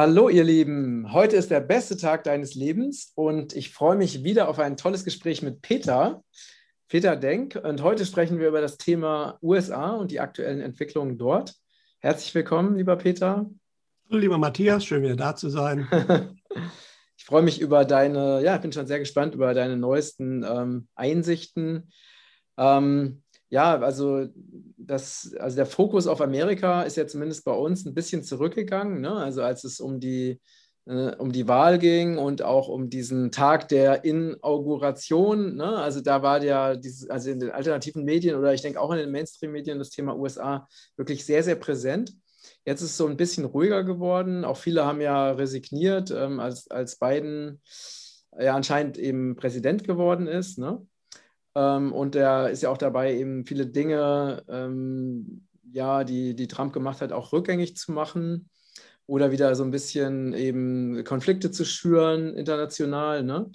Hallo ihr Lieben, heute ist der beste Tag deines Lebens und ich freue mich wieder auf ein tolles Gespräch mit Peter, Peter Denk. Und heute sprechen wir über das Thema USA und die aktuellen Entwicklungen dort. Herzlich willkommen, lieber Peter. Hallo, lieber Matthias, schön wieder da zu sein. ich freue mich über deine, ja, ich bin schon sehr gespannt über deine neuesten ähm, Einsichten. Ähm, ja, also, das, also der Fokus auf Amerika ist ja zumindest bei uns ein bisschen zurückgegangen. Ne? Also als es um die, äh, um die Wahl ging und auch um diesen Tag der Inauguration. Ne? Also da war ja dieses, also in den alternativen Medien oder ich denke auch in den Mainstream-Medien das Thema USA wirklich sehr, sehr präsent. Jetzt ist es so ein bisschen ruhiger geworden. Auch viele haben ja resigniert, ähm, als, als Biden ja anscheinend eben Präsident geworden ist. Ne? Ähm, und er ist ja auch dabei, eben viele Dinge, ähm, ja, die, die Trump gemacht hat, auch rückgängig zu machen oder wieder so ein bisschen eben Konflikte zu schüren international. Ne?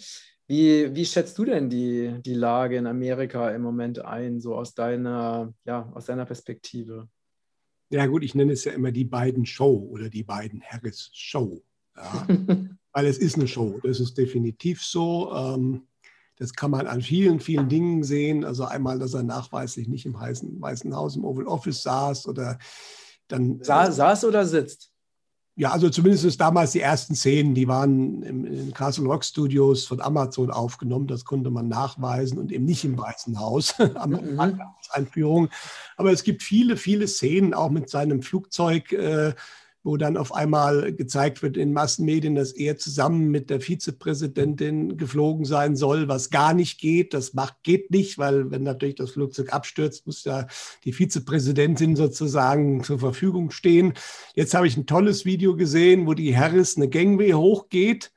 Wie, wie schätzt du denn die, die Lage in Amerika im Moment ein, so aus deiner, ja, aus deiner Perspektive? Ja gut, ich nenne es ja immer die beiden Show oder die beiden Harris Show. Ja? Weil es ist eine Show, das ist definitiv so. Ähm, das kann man an vielen, vielen Dingen sehen. Also einmal, dass er nachweislich nicht im Weißen, Weißen Haus, im Oval Office saß oder dann. Sa saß oder sitzt? Ja, also zumindest damals die ersten Szenen, die waren im, in den Castle Rock Studios von Amazon aufgenommen. Das konnte man nachweisen und eben nicht im Weißen Haus am mhm. Einführung. Aber es gibt viele, viele Szenen auch mit seinem Flugzeug. Äh, wo dann auf einmal gezeigt wird in Massenmedien, dass er zusammen mit der Vizepräsidentin geflogen sein soll, was gar nicht geht. Das macht, geht nicht, weil wenn natürlich das Flugzeug abstürzt, muss ja die Vizepräsidentin sozusagen zur Verfügung stehen. Jetzt habe ich ein tolles Video gesehen, wo die Harris eine Gangway hochgeht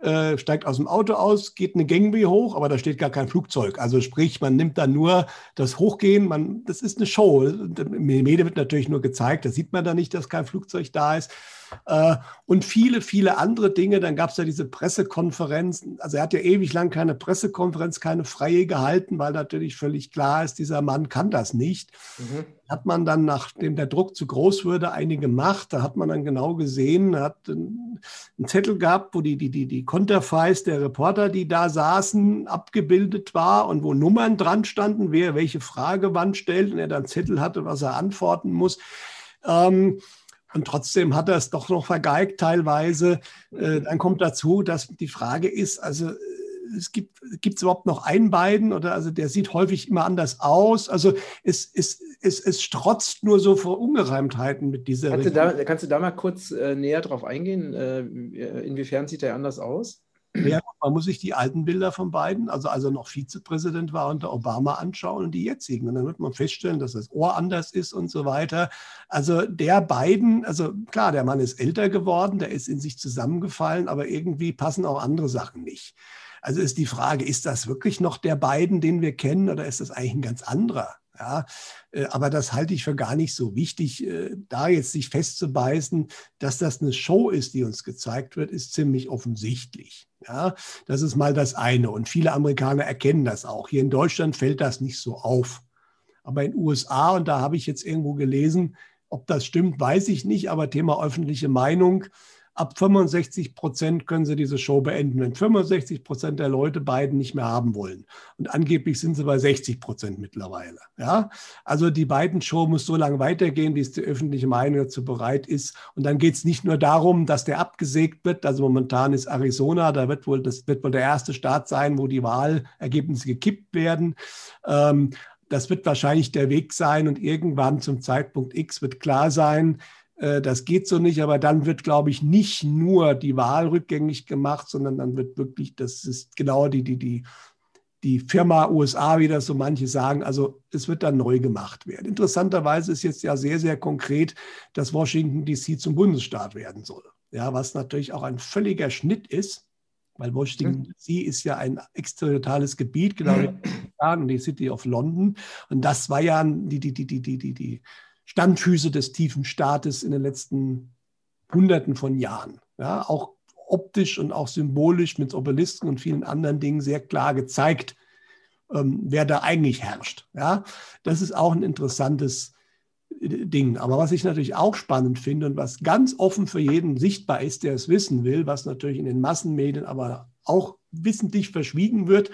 äh, steigt aus dem Auto aus, geht eine Gangway hoch, aber da steht gar kein Flugzeug. Also sprich, man nimmt dann nur das Hochgehen, man, das ist eine Show. Im Medien wird natürlich nur gezeigt, da sieht man da nicht, dass kein Flugzeug da ist. Äh, und viele, viele andere Dinge. Dann gab es ja diese Pressekonferenz. Also er hat ja ewig lang keine Pressekonferenz, keine freie gehalten, weil natürlich völlig klar ist, dieser Mann kann das nicht. Mhm. Hat man dann, nachdem der Druck zu groß wurde, eine gemacht. Da hat man dann genau gesehen, hat einen Zettel gehabt, wo die, die, die, die Konterfeis der Reporter, die da saßen, abgebildet war und wo Nummern dran standen, wer welche Frage wann stellt und er dann Zettel hatte, was er antworten muss. Ähm, und trotzdem hat er es doch noch vergeigt teilweise. Äh, dann kommt dazu, dass die Frage ist, also äh, es gibt es überhaupt noch einen beiden oder also der sieht häufig immer anders aus. Also es, es, es, es strotzt nur so vor Ungereimtheiten mit dieser. Kannst, du da, kannst du da, mal kurz äh, näher drauf eingehen? Äh, inwiefern sieht er anders aus? Ja, man muss sich die alten Bilder von beiden, also als er noch Vizepräsident war unter Obama anschauen und die jetzigen. Und dann wird man feststellen, dass das Ohr anders ist und so weiter. Also der beiden, also klar, der Mann ist älter geworden, der ist in sich zusammengefallen, aber irgendwie passen auch andere Sachen nicht. Also ist die Frage, ist das wirklich noch der beiden, den wir kennen, oder ist das eigentlich ein ganz anderer? Ja, äh, aber das halte ich für gar nicht so wichtig. Äh, da jetzt sich festzubeißen, dass das eine Show ist, die uns gezeigt wird, ist ziemlich offensichtlich. Ja, das ist mal das eine. Und viele Amerikaner erkennen das auch. Hier in Deutschland fällt das nicht so auf. Aber in den USA, und da habe ich jetzt irgendwo gelesen, ob das stimmt, weiß ich nicht, aber Thema öffentliche Meinung, ab 65 Prozent können sie diese Show beenden, wenn 65 Prozent der Leute beiden nicht mehr haben wollen. Und angeblich sind sie bei 60 Prozent mittlerweile. Ja? Also die beiden Show muss so lange weitergehen, wie es die öffentliche Meinung dazu bereit ist. Und dann geht es nicht nur darum, dass der abgesägt wird. Also momentan ist Arizona, da wird wohl, das wird wohl der erste Staat sein, wo die Wahlergebnisse gekippt werden. Ähm, das wird wahrscheinlich der Weg sein und irgendwann zum Zeitpunkt X wird klar sein, das geht so nicht, aber dann wird, glaube ich, nicht nur die Wahl rückgängig gemacht, sondern dann wird wirklich, das ist genau die, die, die, die Firma USA, wie das so manche sagen, also es wird dann neu gemacht werden. Interessanterweise ist jetzt ja sehr, sehr konkret, dass Washington DC zum Bundesstaat werden soll. Ja, was natürlich auch ein völliger Schnitt ist, weil Washington mhm. DC ist ja ein exterritoriales Gebiet, genau wie die City of London. Und das war ja die, die, die, die, die, die, die Standfüße des tiefen Staates in den letzten Hunderten von Jahren. Ja, auch optisch und auch symbolisch mit Obelisken und vielen anderen Dingen sehr klar gezeigt, ähm, wer da eigentlich herrscht. Ja, das ist auch ein interessantes Dingen. Aber was ich natürlich auch spannend finde und was ganz offen für jeden sichtbar ist, der es wissen will, was natürlich in den Massenmedien aber auch wissentlich verschwiegen wird,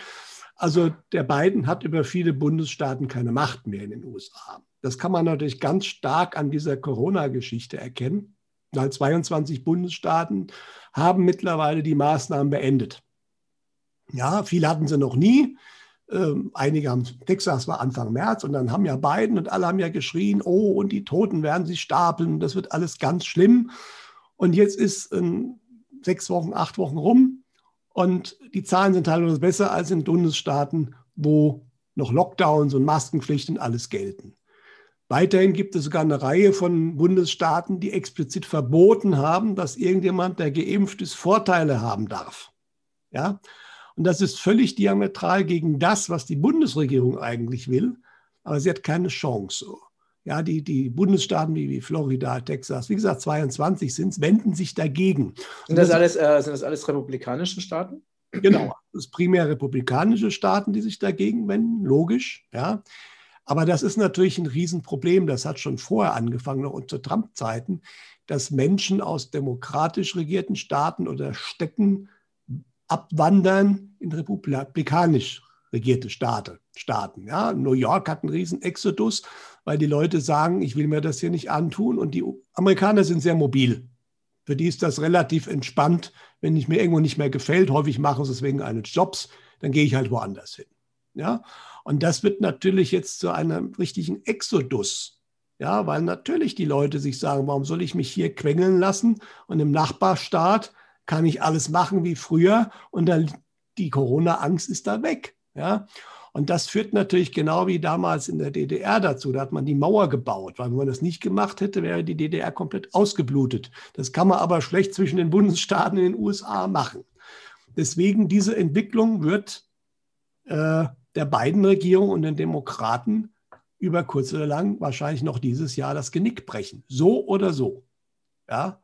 also der Biden hat über viele Bundesstaaten keine Macht mehr in den USA. Das kann man natürlich ganz stark an dieser Corona-Geschichte erkennen. Weil 22 Bundesstaaten haben mittlerweile die Maßnahmen beendet. Ja, viele hatten sie noch nie. Ähm, einige haben, Texas war Anfang März und dann haben ja Biden und alle haben ja geschrien, oh, und die Toten werden sich stapeln, das wird alles ganz schlimm. Und jetzt ist ähm, sechs Wochen, acht Wochen rum und die Zahlen sind teilweise besser als in Bundesstaaten, wo noch Lockdowns und Maskenpflicht und alles gelten. Weiterhin gibt es sogar eine Reihe von Bundesstaaten, die explizit verboten haben, dass irgendjemand, der geimpft ist, Vorteile haben darf. Ja? Und das ist völlig diametral gegen das, was die Bundesregierung eigentlich will. Aber sie hat keine Chance. Ja, die, die Bundesstaaten wie, wie Florida, Texas, wie gesagt, 22 sind es, wenden sich dagegen. Sind das, alles, äh, sind das alles republikanische Staaten? Genau, das sind primär republikanische Staaten, die sich dagegen wenden, logisch, ja. Aber das ist natürlich ein Riesenproblem. Das hat schon vorher angefangen, noch unter Trump-Zeiten, dass Menschen aus demokratisch regierten Staaten oder Städten abwandern in republikanisch regierte Staaten. Staaten. Ja, New York hat einen riesen Exodus, weil die Leute sagen, ich will mir das hier nicht antun. Und die Amerikaner sind sehr mobil. Für die ist das relativ entspannt. Wenn ich mir irgendwo nicht mehr gefällt, häufig machen sie es wegen eines Jobs, dann gehe ich halt woanders hin. Ja, und das wird natürlich jetzt zu einem richtigen Exodus. Ja, weil natürlich die Leute sich sagen, warum soll ich mich hier quengeln lassen? Und im Nachbarstaat kann ich alles machen wie früher und dann die Corona-Angst ist da weg. Ja, und das führt natürlich genau wie damals in der DDR dazu. Da hat man die Mauer gebaut, weil wenn man das nicht gemacht hätte, wäre die DDR komplett ausgeblutet. Das kann man aber schlecht zwischen den Bundesstaaten in den USA machen. Deswegen diese Entwicklung wird äh, der beiden Regierung und den Demokraten über kurz oder lang wahrscheinlich noch dieses Jahr das Genick brechen. So oder so. Ja.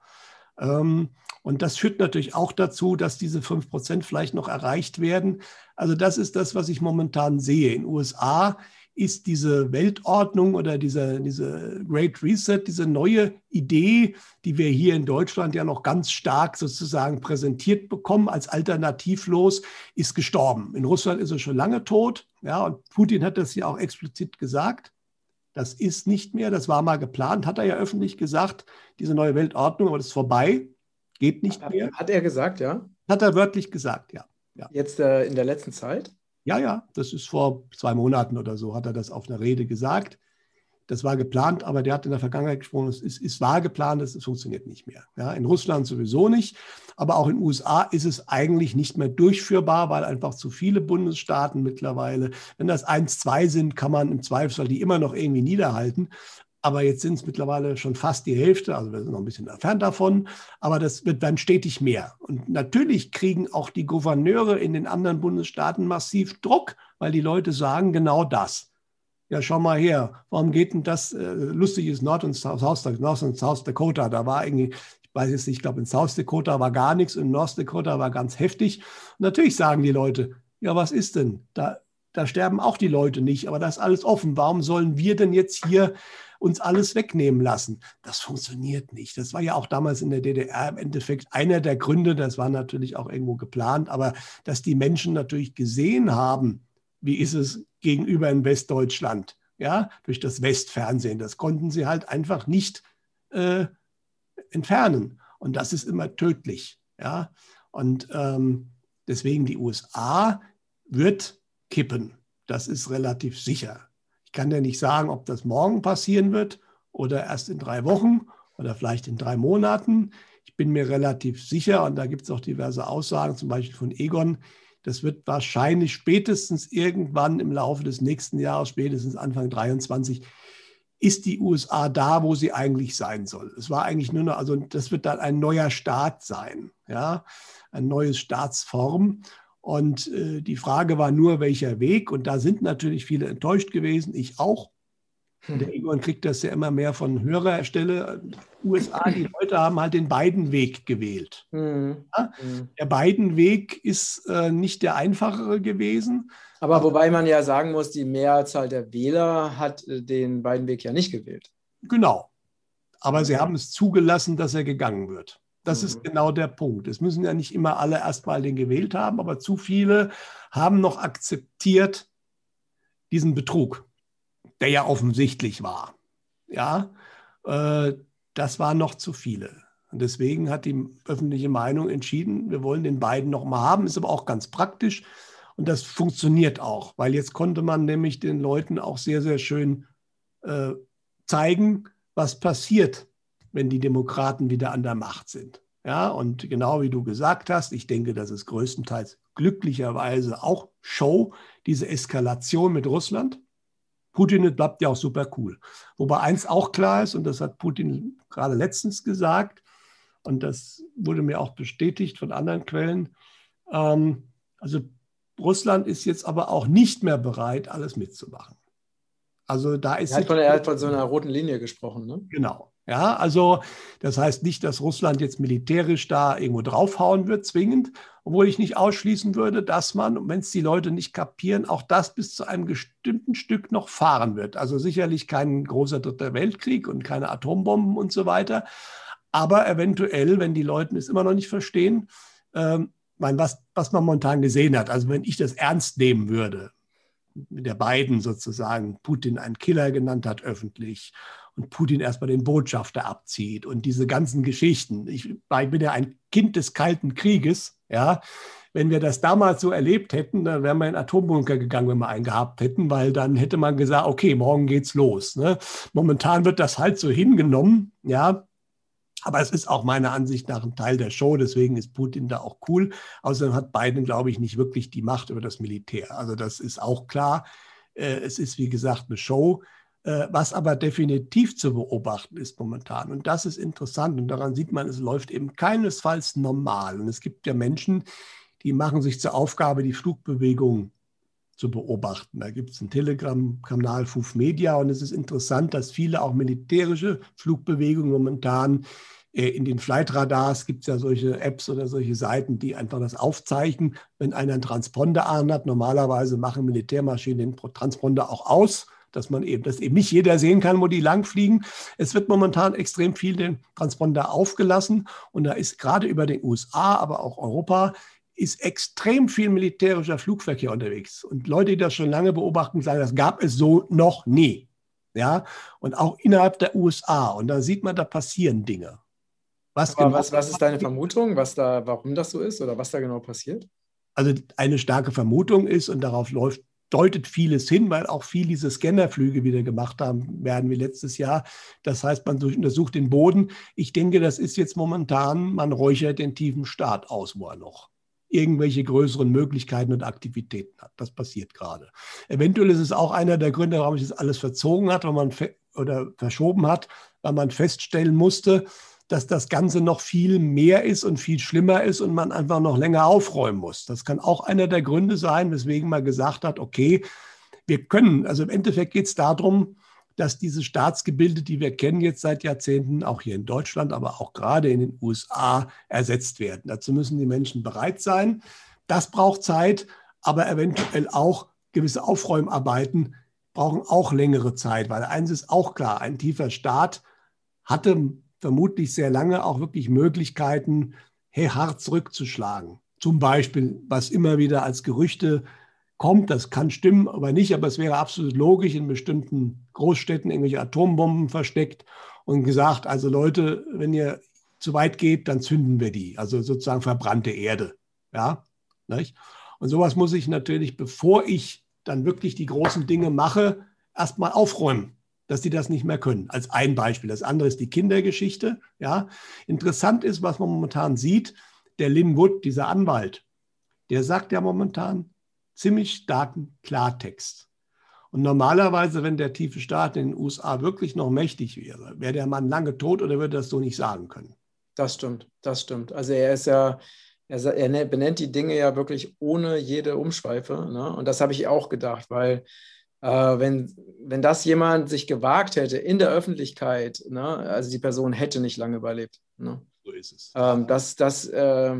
Ähm, und das führt natürlich auch dazu, dass diese 5 Prozent vielleicht noch erreicht werden. Also das ist das, was ich momentan sehe. In den USA ist diese Weltordnung oder diese, diese Great Reset, diese neue Idee, die wir hier in Deutschland ja noch ganz stark sozusagen präsentiert bekommen als alternativlos, ist gestorben. In Russland ist er schon lange tot. Ja, und Putin hat das ja auch explizit gesagt. Das ist nicht mehr, das war mal geplant, hat er ja öffentlich gesagt, diese neue Weltordnung, aber das ist vorbei. Geht nicht mehr. Hat er gesagt, ja? Hat er wörtlich gesagt, ja. ja. Jetzt äh, in der letzten Zeit? Ja, ja, das ist vor zwei Monaten oder so, hat er das auf einer Rede gesagt. Das war geplant, aber der hat in der Vergangenheit gesprochen, es ist, ist war geplant, es funktioniert nicht mehr. Ja, in Russland sowieso nicht, aber auch in den USA ist es eigentlich nicht mehr durchführbar, weil einfach zu viele Bundesstaaten mittlerweile, wenn das eins, zwei sind, kann man im Zweifelsfall die immer noch irgendwie niederhalten. Aber jetzt sind es mittlerweile schon fast die Hälfte, also wir sind noch ein bisschen entfernt davon, aber das wird dann stetig mehr. Und natürlich kriegen auch die Gouverneure in den anderen Bundesstaaten massiv Druck, weil die Leute sagen genau das. Ja, schau mal her, warum geht denn das? Äh, lustig ist Nord- und South, North und South Dakota, da war irgendwie, ich weiß jetzt nicht, ich glaube in South Dakota war gar nichts, in North Dakota war ganz heftig. Und natürlich sagen die Leute, ja, was ist denn? Da, da sterben auch die Leute nicht, aber das ist alles offen. Warum sollen wir denn jetzt hier uns alles wegnehmen lassen. Das funktioniert nicht. Das war ja auch damals in der DDR im Endeffekt einer der Gründe, das war natürlich auch irgendwo geplant, aber dass die Menschen natürlich gesehen haben, wie ist es gegenüber in Westdeutschland, ja, durch das Westfernsehen. Das konnten sie halt einfach nicht äh, entfernen. Und das ist immer tödlich. Ja? Und ähm, deswegen die USA wird kippen. Das ist relativ sicher. Ich kann ja nicht sagen, ob das morgen passieren wird oder erst in drei Wochen oder vielleicht in drei Monaten. Ich bin mir relativ sicher, und da gibt es auch diverse Aussagen, zum Beispiel von Egon, das wird wahrscheinlich spätestens irgendwann im Laufe des nächsten Jahres, spätestens Anfang 2023, ist die USA da, wo sie eigentlich sein soll. Es war eigentlich nur noch, also das wird dann ein neuer Staat sein, ja, ein neues Staatsform. Und äh, die Frage war nur, welcher Weg. Und da sind natürlich viele enttäuscht gewesen, ich auch. Hm. Der Egon kriegt das ja immer mehr von höherer Stelle. USA, die Leute haben halt den Biden-Weg gewählt. Mhm. Ja? Hm. Der Biden-Weg ist äh, nicht der einfachere gewesen. Aber wobei man ja sagen muss, die Mehrzahl der Wähler hat äh, den Biden-Weg ja nicht gewählt. Genau. Aber sie haben es zugelassen, dass er gegangen wird. Das mhm. ist genau der Punkt. Es müssen ja nicht immer alle erstmal den gewählt haben, aber zu viele haben noch akzeptiert diesen Betrug, der ja offensichtlich war. Ja, äh, das waren noch zu viele. Und deswegen hat die öffentliche Meinung entschieden, wir wollen den beiden noch mal haben, ist aber auch ganz praktisch. Und das funktioniert auch, weil jetzt konnte man nämlich den Leuten auch sehr, sehr schön äh, zeigen, was passiert, wenn die Demokraten wieder an der Macht sind. Ja, und genau wie du gesagt hast, ich denke, das ist größtenteils glücklicherweise auch Show, diese Eskalation mit Russland. Putin bleibt ja auch super cool. Wobei eins auch klar ist, und das hat Putin gerade letztens gesagt, und das wurde mir auch bestätigt von anderen Quellen, ähm, also Russland ist jetzt aber auch nicht mehr bereit, alles mitzumachen. Also da ist. Er hat, von, er hat von so einer roten Linie gesprochen, ne? Genau. Ja, also das heißt nicht, dass Russland jetzt militärisch da irgendwo draufhauen wird, zwingend, obwohl ich nicht ausschließen würde, dass man, wenn es die Leute nicht kapieren, auch das bis zu einem bestimmten Stück noch fahren wird. Also sicherlich kein großer dritter Weltkrieg und keine Atombomben und so weiter, aber eventuell, wenn die Leute es immer noch nicht verstehen, ähm, mein, was, was man momentan gesehen hat, also wenn ich das ernst nehmen würde, der beiden sozusagen Putin einen Killer genannt hat öffentlich und Putin erstmal den Botschafter abzieht und diese ganzen Geschichten. Ich, ich bin ja ein Kind des Kalten Krieges, ja. Wenn wir das damals so erlebt hätten, dann wären wir in Atombunker gegangen, wenn wir einen gehabt hätten, weil dann hätte man gesagt, okay, morgen geht's los. Ne? Momentan wird das halt so hingenommen, ja. Aber es ist auch meiner Ansicht nach ein Teil der Show, deswegen ist Putin da auch cool. Außerdem hat Biden, glaube ich, nicht wirklich die Macht über das Militär. Also das ist auch klar. Äh, es ist, wie gesagt, eine Show. Äh, was aber definitiv zu beobachten ist momentan. Und das ist interessant. Und daran sieht man, es läuft eben keinesfalls normal. Und es gibt ja Menschen, die machen sich zur Aufgabe, die Flugbewegung zu beobachten. Da gibt es einen Telegram-Kanal FUF Media und es ist interessant, dass viele auch militärische Flugbewegungen momentan äh, in den Flightradars gibt es ja solche Apps oder solche Seiten, die einfach das aufzeichnen. Wenn einer einen Transponder anhat, normalerweise machen Militärmaschinen den Transponder auch aus dass man eben, dass eben nicht jeder sehen kann, wo die langfliegen. Es wird momentan extrem viel den Transponder aufgelassen und da ist gerade über den USA, aber auch Europa ist extrem viel militärischer Flugverkehr unterwegs. Und Leute, die das schon lange beobachten, sagen, das gab es so noch nie. Ja, und auch innerhalb der USA. Und da sieht man, da passieren Dinge. Was, genau was, was ist deine Vermutung, was da, warum das so ist oder was da genau passiert? Also eine starke Vermutung ist, und darauf läuft deutet vieles hin, weil auch viel diese Scannerflüge wieder gemacht haben werden wie letztes Jahr. Das heißt, man untersucht den Boden. Ich denke, das ist jetzt momentan, man räuchert den tiefen Staat aus, wo er noch irgendwelche größeren Möglichkeiten und Aktivitäten hat. Das passiert gerade. Eventuell ist es auch einer der Gründe, warum sich das alles verzogen hat, weil man oder verschoben hat, weil man feststellen musste, dass das Ganze noch viel mehr ist und viel schlimmer ist und man einfach noch länger aufräumen muss. Das kann auch einer der Gründe sein, weswegen man gesagt hat, okay, wir können, also im Endeffekt geht es darum, dass diese Staatsgebilde, die wir kennen jetzt seit Jahrzehnten, auch hier in Deutschland, aber auch gerade in den USA, ersetzt werden. Dazu müssen die Menschen bereit sein. Das braucht Zeit, aber eventuell auch gewisse Aufräumarbeiten brauchen auch längere Zeit, weil eins ist auch klar, ein tiefer Staat hatte vermutlich sehr lange auch wirklich Möglichkeiten, hey, hart zurückzuschlagen. Zum Beispiel, was immer wieder als Gerüchte kommt, das kann stimmen, aber nicht, aber es wäre absolut logisch, in bestimmten Großstädten irgendwelche Atombomben versteckt und gesagt, also Leute, wenn ihr zu weit geht, dann zünden wir die. Also sozusagen verbrannte Erde. Ja? Und sowas muss ich natürlich, bevor ich dann wirklich die großen Dinge mache, erstmal aufräumen dass die das nicht mehr können. Als ein Beispiel. Das andere ist die Kindergeschichte. Ja. Interessant ist, was man momentan sieht, der Lynn Wood, dieser Anwalt, der sagt ja momentan ziemlich starken Klartext. Und normalerweise, wenn der tiefe Staat in den USA wirklich noch mächtig wäre, wäre der Mann lange tot oder würde das so nicht sagen können. Das stimmt, das stimmt. Also er ist ja, er, er ne, benennt die Dinge ja wirklich ohne jede Umschweife. Ne? Und das habe ich auch gedacht, weil äh, wenn, wenn das jemand sich gewagt hätte in der Öffentlichkeit, ne, also die Person hätte nicht lange überlebt. Ne? So ist es. Ähm, das, das, äh,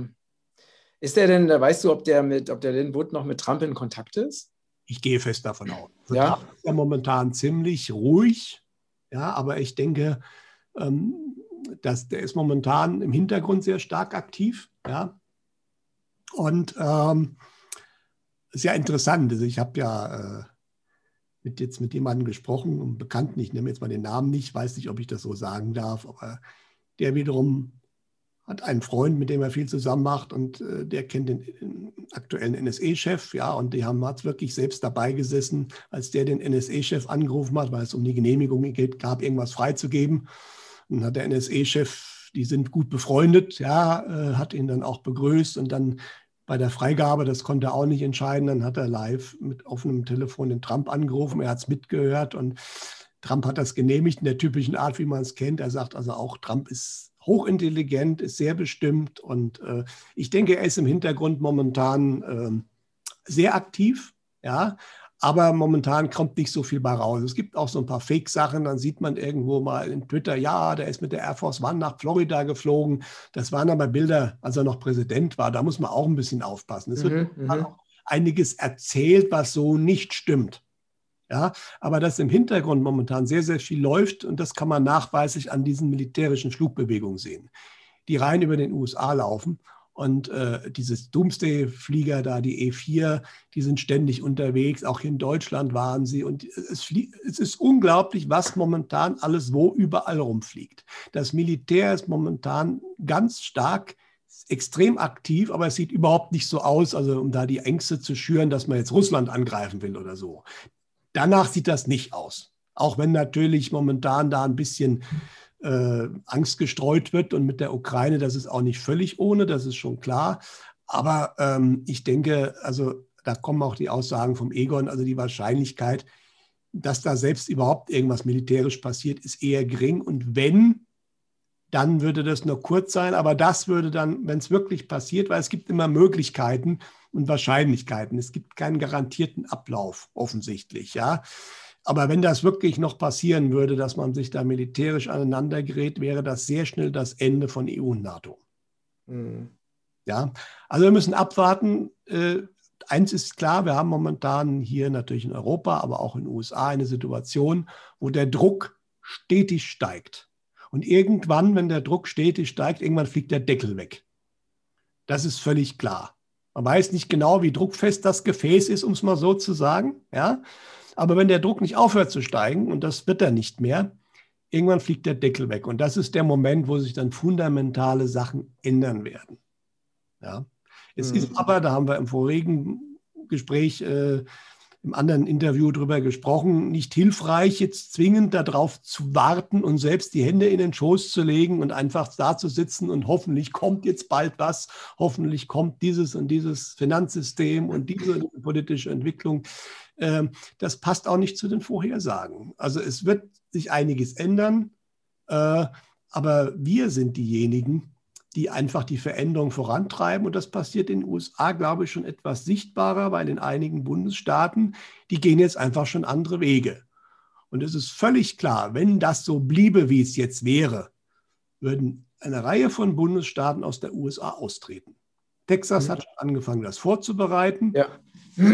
ist der denn, weißt du, ob der mit, ob der Lynn Wood noch mit Trump in Kontakt ist? Ich gehe fest davon aus. Also ja. Trump ist ja momentan ziemlich ruhig. Ja, aber ich denke, ähm, dass der ist momentan im Hintergrund sehr stark aktiv. Ja. Und ähm, ist ja interessant. Also ich habe ja äh, mit jetzt mit jemandem gesprochen, einem Bekannten, ich nehme jetzt mal den Namen nicht, weiß nicht, ob ich das so sagen darf, aber der wiederum hat einen Freund, mit dem er viel zusammen macht und äh, der kennt den, den aktuellen NSE-Chef, ja, und die haben hat wirklich selbst dabei gesessen, als der den NSE-Chef angerufen hat, weil es um die Genehmigung geht, gab, irgendwas freizugeben. Und hat der NSE-Chef, die sind gut befreundet, ja, äh, hat ihn dann auch begrüßt und dann bei der Freigabe, das konnte er auch nicht entscheiden, dann hat er live mit offenem Telefon den Trump angerufen, er hat es mitgehört und Trump hat das genehmigt in der typischen Art, wie man es kennt. Er sagt also auch, Trump ist hochintelligent, ist sehr bestimmt und äh, ich denke, er ist im Hintergrund momentan äh, sehr aktiv, ja, aber momentan kommt nicht so viel bei raus. Es gibt auch so ein paar Fake-Sachen, dann sieht man irgendwo mal in Twitter, ja, der ist mit der Air Force One nach Florida geflogen. Das waren aber Bilder, als er noch Präsident war. Da muss man auch ein bisschen aufpassen. Es wird mhm, auch einiges erzählt, was so nicht stimmt. Ja, aber dass im Hintergrund momentan sehr, sehr viel läuft und das kann man nachweislich an diesen militärischen Flugbewegungen sehen, die rein über den USA laufen. Und äh, dieses Doomsday-Flieger da, die E4, die sind ständig unterwegs. Auch in Deutschland waren sie. Und es, es, ist unglaublich, was momentan alles wo überall rumfliegt. Das Militär ist momentan ganz stark, extrem aktiv, aber es sieht überhaupt nicht so aus, also um da die Ängste zu schüren, dass man jetzt Russland angreifen will oder so. Danach sieht das nicht aus. Auch wenn natürlich momentan da ein bisschen äh, Angst gestreut wird und mit der Ukraine, das ist auch nicht völlig ohne, das ist schon klar. Aber ähm, ich denke, also da kommen auch die Aussagen vom Egon, also die Wahrscheinlichkeit, dass da selbst überhaupt irgendwas militärisch passiert, ist eher gering. Und wenn, dann würde das nur kurz sein. Aber das würde dann, wenn es wirklich passiert, weil es gibt immer Möglichkeiten, und Wahrscheinlichkeiten. Es gibt keinen garantierten Ablauf offensichtlich, ja. Aber wenn das wirklich noch passieren würde, dass man sich da militärisch aneinander gerät, wäre das sehr schnell das Ende von EU und NATO. Mhm. Ja, also wir müssen abwarten. Äh, eins ist klar, wir haben momentan hier natürlich in Europa, aber auch in den USA eine Situation, wo der Druck stetig steigt. Und irgendwann, wenn der Druck stetig steigt, irgendwann fliegt der Deckel weg. Das ist völlig klar. Man weiß nicht genau, wie druckfest das Gefäß ist, um es mal so zu sagen. Ja? Aber wenn der Druck nicht aufhört zu steigen, und das wird er nicht mehr, irgendwann fliegt der Deckel weg. Und das ist der Moment, wo sich dann fundamentale Sachen ändern werden. Ja? Es mhm. ist aber, da haben wir im vorigen Gespräch äh, im anderen Interview darüber gesprochen, nicht hilfreich, jetzt zwingend darauf zu warten und selbst die Hände in den Schoß zu legen und einfach da zu sitzen und hoffentlich kommt jetzt bald was, hoffentlich kommt dieses und dieses Finanzsystem und diese politische Entwicklung. Ähm, das passt auch nicht zu den Vorhersagen. Also es wird sich einiges ändern, äh, aber wir sind diejenigen, die einfach die Veränderung vorantreiben. Und das passiert in den USA, glaube ich, schon etwas sichtbarer, weil in einigen Bundesstaaten, die gehen jetzt einfach schon andere Wege. Und es ist völlig klar, wenn das so bliebe, wie es jetzt wäre, würden eine Reihe von Bundesstaaten aus der USA austreten. Texas hat schon angefangen, das vorzubereiten. Ja.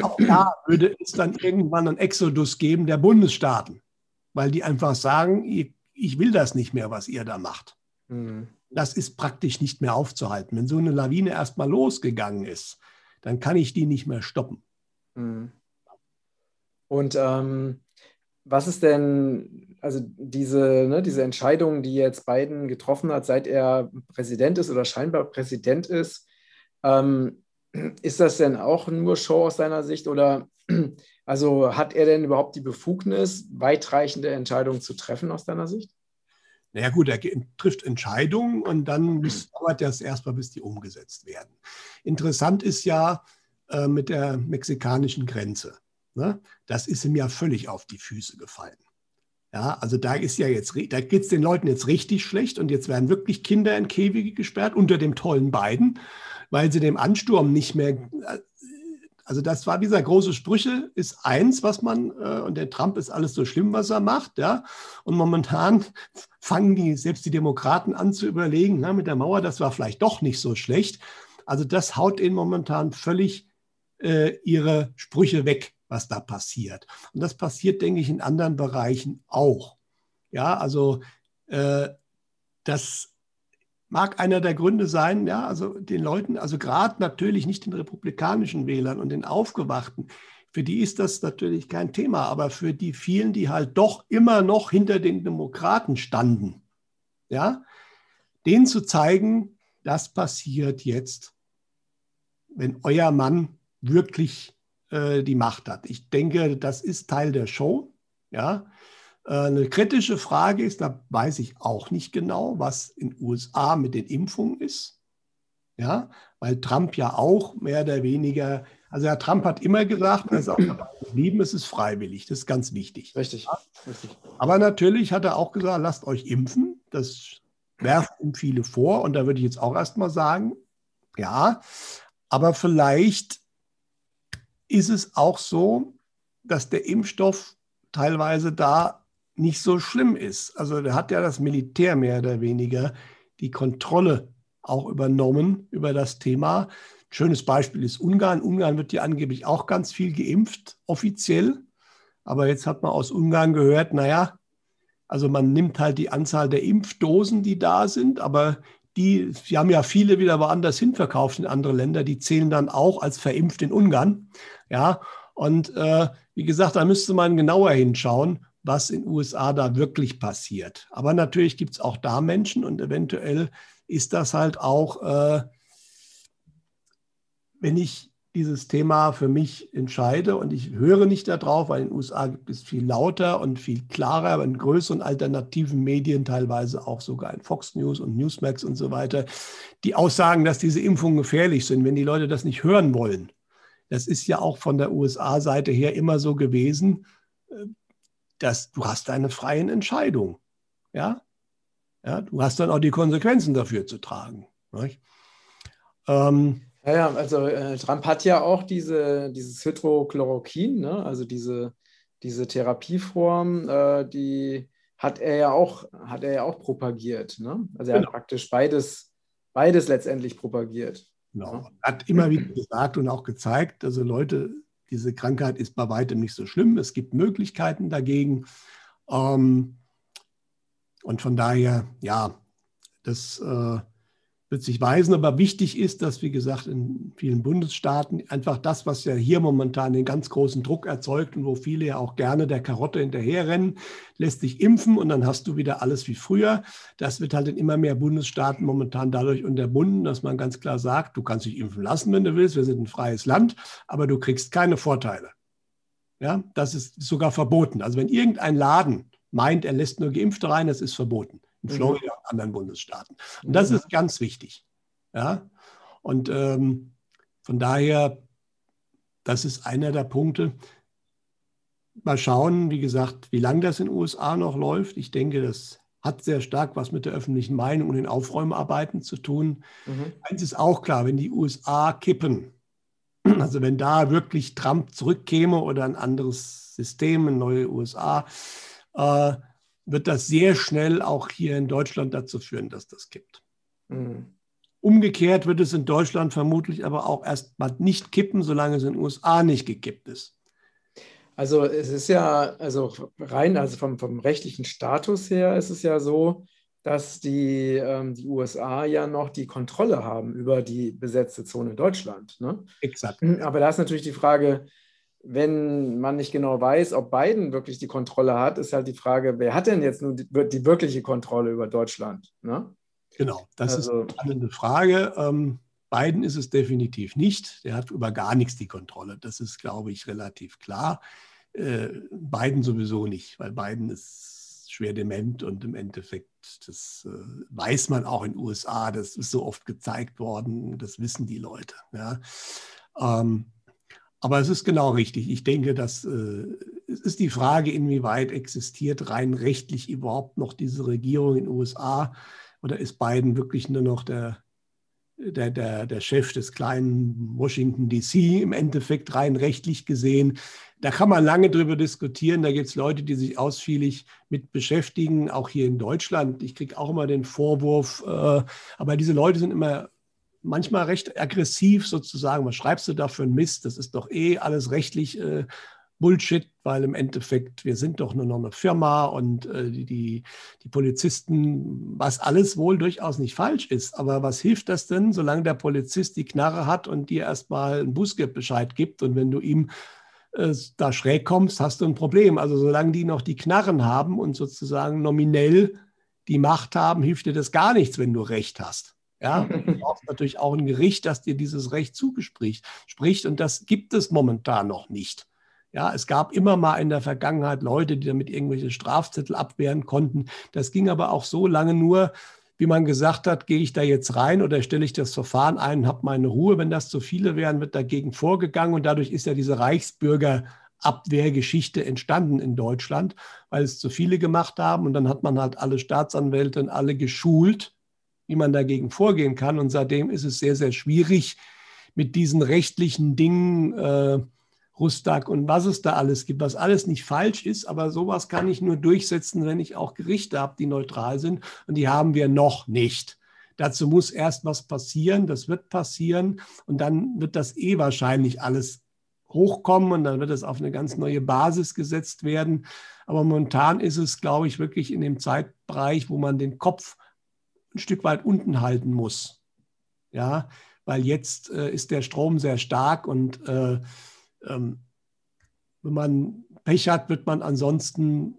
Auch da würde es dann irgendwann einen Exodus geben der Bundesstaaten, weil die einfach sagen, ich will das nicht mehr, was ihr da macht. Mhm das ist praktisch nicht mehr aufzuhalten. Wenn so eine Lawine erstmal losgegangen ist, dann kann ich die nicht mehr stoppen. Mhm. Und ähm, was ist denn, also diese, ne, diese Entscheidung, die jetzt Biden getroffen hat, seit er Präsident ist oder scheinbar Präsident ist, ähm, ist das denn auch nur Show aus seiner Sicht oder also hat er denn überhaupt die Befugnis, weitreichende Entscheidungen zu treffen aus deiner Sicht? Naja gut, er trifft Entscheidungen und dann dauert das erstmal, bis die umgesetzt werden. Interessant ist ja äh, mit der mexikanischen Grenze. Ne? Das ist ihm ja völlig auf die Füße gefallen. Ja, also da ist ja jetzt, da geht es den Leuten jetzt richtig schlecht und jetzt werden wirklich Kinder in Käfige gesperrt unter dem tollen Biden, weil sie dem Ansturm nicht mehr, also das war dieser große Sprüche, ist eins, was man, äh, und der Trump ist alles so schlimm, was er macht, ja. Und momentan fangen die, selbst die Demokraten an zu überlegen, na, mit der Mauer, das war vielleicht doch nicht so schlecht. Also das haut ihnen momentan völlig äh, ihre Sprüche weg, was da passiert. Und das passiert, denke ich, in anderen Bereichen auch. Ja, also äh, das mag einer der Gründe sein, ja, also den Leuten, also gerade natürlich nicht den republikanischen Wählern und den Aufgewachten, für die ist das natürlich kein Thema, aber für die vielen, die halt doch immer noch hinter den Demokraten standen, ja, denen zu zeigen, das passiert jetzt, wenn euer Mann wirklich äh, die Macht hat. Ich denke, das ist Teil der Show, ja. Äh, eine kritische Frage ist, da weiß ich auch nicht genau, was in den USA mit den Impfungen ist. Ja, weil Trump ja auch mehr oder weniger, also Herr Trump hat immer gesagt, er ist auch geblieben, es ist freiwillig, das ist ganz wichtig. Richtig. Ja? Richtig. Aber natürlich hat er auch gesagt, lasst euch impfen. Das werfen ihm viele vor und da würde ich jetzt auch erstmal sagen, ja, aber vielleicht ist es auch so, dass der Impfstoff teilweise da nicht so schlimm ist. Also da hat ja das Militär mehr oder weniger die Kontrolle auch übernommen über das Thema. Ein schönes Beispiel ist Ungarn. Ungarn wird ja angeblich auch ganz viel geimpft, offiziell. Aber jetzt hat man aus Ungarn gehört, naja, also man nimmt halt die Anzahl der Impfdosen, die da sind, aber die, sie haben ja viele wieder woanders hin verkauft in andere Länder, die zählen dann auch als verimpft in Ungarn. Ja, und äh, wie gesagt, da müsste man genauer hinschauen was in den USA da wirklich passiert. Aber natürlich gibt es auch da Menschen und eventuell ist das halt auch, äh, wenn ich dieses Thema für mich entscheide und ich höre nicht darauf, weil in den USA gibt es viel lauter und viel klarer in größeren alternativen Medien, teilweise auch sogar in Fox News und Newsmax und so weiter, die aussagen, dass diese Impfungen gefährlich sind, wenn die Leute das nicht hören wollen. Das ist ja auch von der USA-Seite her immer so gewesen dass du hast eine freie Entscheidung. Ja? ja? Du hast dann auch die Konsequenzen dafür zu tragen. Ähm, ja, ja, also äh, Trump hat ja auch diese, dieses Hydrochloroquin, ne? also diese, diese Therapieform, äh, die hat er ja auch, hat er ja auch propagiert. Ne? Also er genau. hat praktisch beides, beides letztendlich propagiert. Genau. Ja? Hat immer wieder gesagt und auch gezeigt, also Leute diese Krankheit ist bei weitem nicht so schlimm. Es gibt Möglichkeiten dagegen. Ähm, und von daher, ja, das äh, wird sich weisen. Aber wichtig ist, dass, wie gesagt, in vielen Bundesstaaten einfach das, was ja hier momentan den ganz großen Druck erzeugt und wo viele ja auch gerne der Karotte hinterherrennen, lässt sich impfen und dann hast du wieder alles wie früher. Das wird halt in immer mehr Bundesstaaten momentan dadurch unterbunden, dass man ganz klar sagt, du kannst dich impfen lassen, wenn du willst. Wir sind ein freies Land, aber du kriegst keine Vorteile. Ja, das ist sogar verboten. Also wenn irgendein Laden meint, er lässt nur Geimpfte rein, das ist verboten in mhm. Florida und anderen Bundesstaaten. Und das mhm. ist ganz wichtig. Ja? Und ähm, von daher, das ist einer der Punkte. Mal schauen, wie gesagt, wie lange das in den USA noch läuft. Ich denke, das hat sehr stark was mit der öffentlichen Meinung und den Aufräumarbeiten zu tun. Mhm. Eins ist auch klar, wenn die USA kippen, also wenn da wirklich Trump zurückkäme oder ein anderes System, eine neue USA, äh, wird das sehr schnell auch hier in Deutschland dazu führen, dass das kippt. Mhm. Umgekehrt wird es in Deutschland vermutlich aber auch erst mal nicht kippen, solange es in den USA nicht gekippt ist. Also es ist ja, also rein, also vom, vom rechtlichen Status her ist es ja so, dass die, ähm, die USA ja noch die Kontrolle haben über die besetzte Zone Deutschland. Ne? Exakt. Aber da ist natürlich die Frage, wenn man nicht genau weiß, ob Biden wirklich die Kontrolle hat, ist halt die Frage, wer hat denn jetzt nun die, die wirkliche Kontrolle über Deutschland? Ne? Genau, das also, ist eine Frage. Ähm, Biden ist es definitiv nicht. Der hat über gar nichts die Kontrolle. Das ist, glaube ich, relativ klar. Äh, Biden sowieso nicht, weil Biden ist schwer dement und im Endeffekt, das äh, weiß man auch in den USA, das ist so oft gezeigt worden, das wissen die Leute. Ja. Ähm, aber es ist genau richtig. Ich denke, dass äh, es ist die Frage, inwieweit existiert rein rechtlich überhaupt noch diese Regierung in den USA oder ist Biden wirklich nur noch der, der, der, der Chef des kleinen Washington DC im Endeffekt rein rechtlich gesehen. Da kann man lange drüber diskutieren. Da gibt es Leute, die sich ausführlich mit beschäftigen, auch hier in Deutschland. Ich kriege auch immer den Vorwurf, äh, aber diese Leute sind immer manchmal recht aggressiv sozusagen. Was schreibst du da für ein Mist? Das ist doch eh alles rechtlich äh, Bullshit, weil im Endeffekt wir sind doch nur noch eine Firma und äh, die, die, die Polizisten, was alles wohl durchaus nicht falsch ist. Aber was hilft das denn, solange der Polizist die Knarre hat und dir erstmal einen Bußgeldbescheid gibt und wenn du ihm äh, da schräg kommst, hast du ein Problem. Also solange die noch die Knarren haben und sozusagen nominell die Macht haben, hilft dir das gar nichts, wenn du Recht hast. Ja, du brauchst natürlich auch ein Gericht, das dir dieses Recht zugespricht. Spricht, und das gibt es momentan noch nicht. Ja, es gab immer mal in der Vergangenheit Leute, die damit irgendwelche Strafzettel abwehren konnten. Das ging aber auch so lange nur, wie man gesagt hat, gehe ich da jetzt rein oder stelle ich das Verfahren ein und habe meine Ruhe. Wenn das zu viele wären, wird dagegen vorgegangen und dadurch ist ja diese Reichsbürgerabwehrgeschichte entstanden in Deutschland, weil es zu viele gemacht haben und dann hat man halt alle Staatsanwälte und alle geschult, wie man dagegen vorgehen kann. Und seitdem ist es sehr, sehr schwierig, mit diesen rechtlichen Dingen äh, Rustag und was es da alles gibt, was alles nicht falsch ist, aber sowas kann ich nur durchsetzen, wenn ich auch Gerichte habe, die neutral sind. Und die haben wir noch nicht. Dazu muss erst was passieren, das wird passieren. Und dann wird das eh wahrscheinlich alles hochkommen. Und dann wird es auf eine ganz neue Basis gesetzt werden. Aber momentan ist es, glaube ich, wirklich in dem Zeitbereich, wo man den Kopf ein Stück weit unten halten muss. Ja, weil jetzt äh, ist der Strom sehr stark und äh, ähm, wenn man Pech hat, wird man ansonsten